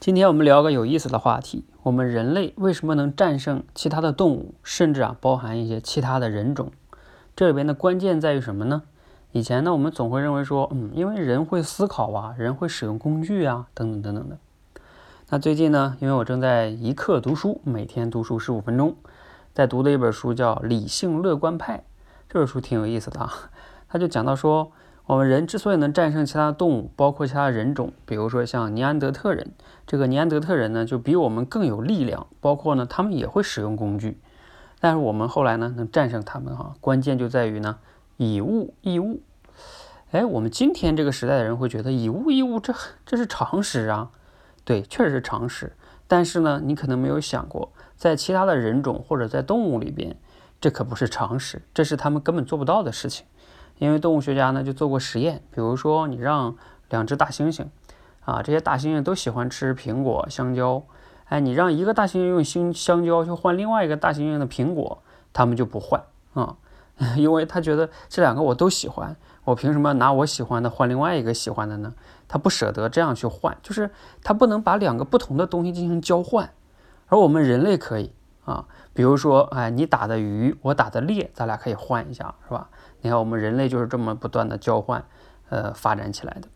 今天我们聊个有意思的话题：我们人类为什么能战胜其他的动物，甚至啊包含一些其他的人种？这里边的关键在于什么呢？以前呢，我们总会认为说，嗯，因为人会思考啊，人会使用工具啊，等等等等的。那最近呢，因为我正在一刻读书，每天读书十五分钟，在读的一本书叫《理性乐观派》，这本书挺有意思的啊，他就讲到说。我们人之所以能战胜其他动物，包括其他人种，比如说像尼安德特人，这个尼安德特人呢就比我们更有力量，包括呢他们也会使用工具，但是我们后来呢能战胜他们哈，关键就在于呢以物易物。哎，我们今天这个时代的人会觉得以物易物这这是常识啊，对，确实是常识。但是呢，你可能没有想过，在其他的人种或者在动物里边，这可不是常识，这是他们根本做不到的事情。因为动物学家呢就做过实验，比如说你让两只大猩猩，啊，这些大猩猩都喜欢吃苹果、香蕉，哎，你让一个大猩猩用香香蕉去换另外一个大猩猩的苹果，他们就不换啊，因为他觉得这两个我都喜欢，我凭什么拿我喜欢的换另外一个喜欢的呢？他不舍得这样去换，就是他不能把两个不同的东西进行交换，而我们人类可以啊，比如说，哎，你打的鱼，我打的猎，咱俩可以换一下，是吧？你看，我们人类就是这么不断的交换，呃，发展起来的。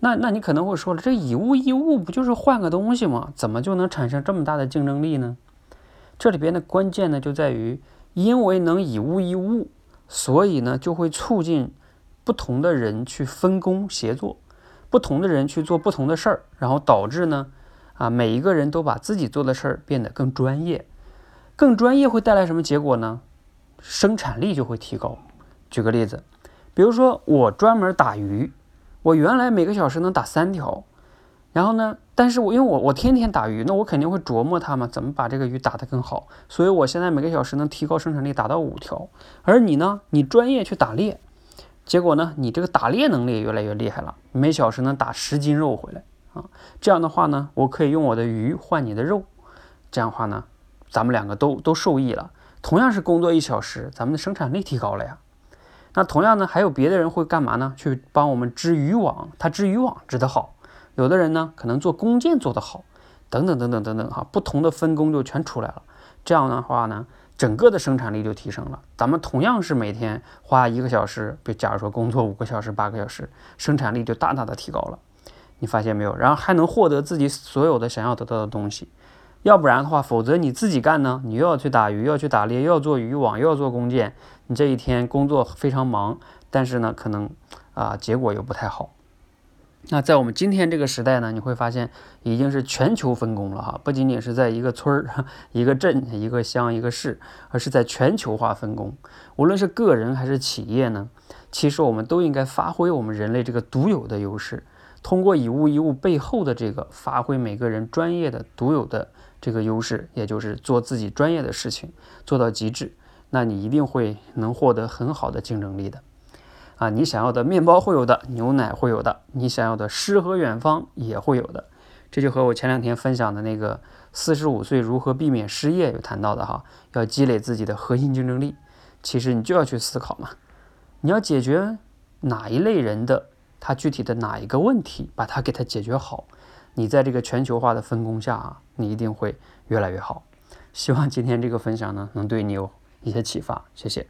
那那你可能会说了，这以物易物不就是换个东西吗？怎么就能产生这么大的竞争力呢？这里边的关键呢，就在于因为能以物易物，所以呢就会促进不同的人去分工协作，不同的人去做不同的事儿，然后导致呢，啊，每一个人都把自己做的事儿变得更专业，更专业会带来什么结果呢？生产力就会提高。举个例子，比如说我专门打鱼，我原来每个小时能打三条，然后呢，但是我因为我我天天打鱼，那我肯定会琢磨它嘛，怎么把这个鱼打得更好，所以我现在每个小时能提高生产力，达到五条。而你呢，你专业去打猎，结果呢，你这个打猎能力也越来越厉害了，每小时能打十斤肉回来啊。这样的话呢，我可以用我的鱼换你的肉，这样的话呢，咱们两个都都受益了。同样是工作一小时，咱们的生产力提高了呀。那同样呢，还有别的人会干嘛呢？去帮我们织渔网，他织渔网织得好。有的人呢，可能做弓箭做得好，等等等等等等哈，不同的分工就全出来了。这样的话呢，整个的生产力就提升了。咱们同样是每天花一个小时，比假如说工作五个小时、八个小时，生产力就大大的提高了。你发现没有？然后还能获得自己所有的想要得到的东西。要不然的话，否则你自己干呢，你又要去打鱼，要去打猎，又要做渔网，又要做弓箭，你这一天工作非常忙，但是呢，可能啊结果又不太好。那在我们今天这个时代呢，你会发现已经是全球分工了哈，不仅仅是在一个村儿、一个镇、一个乡、一个市，而是在全球化分工。无论是个人还是企业呢，其实我们都应该发挥我们人类这个独有的优势，通过以物易物背后的这个发挥每个人专业的独有的。这个优势，也就是做自己专业的事情做到极致，那你一定会能获得很好的竞争力的。啊，你想要的面包会有的，牛奶会有的，你想要的诗和远方也会有的。这就和我前两天分享的那个四十五岁如何避免失业有谈到的哈，要积累自己的核心竞争力。其实你就要去思考嘛，你要解决哪一类人的他具体的哪一个问题，把它给他解决好。你在这个全球化的分工下啊，你一定会越来越好。希望今天这个分享呢，能对你有一些启发。谢谢。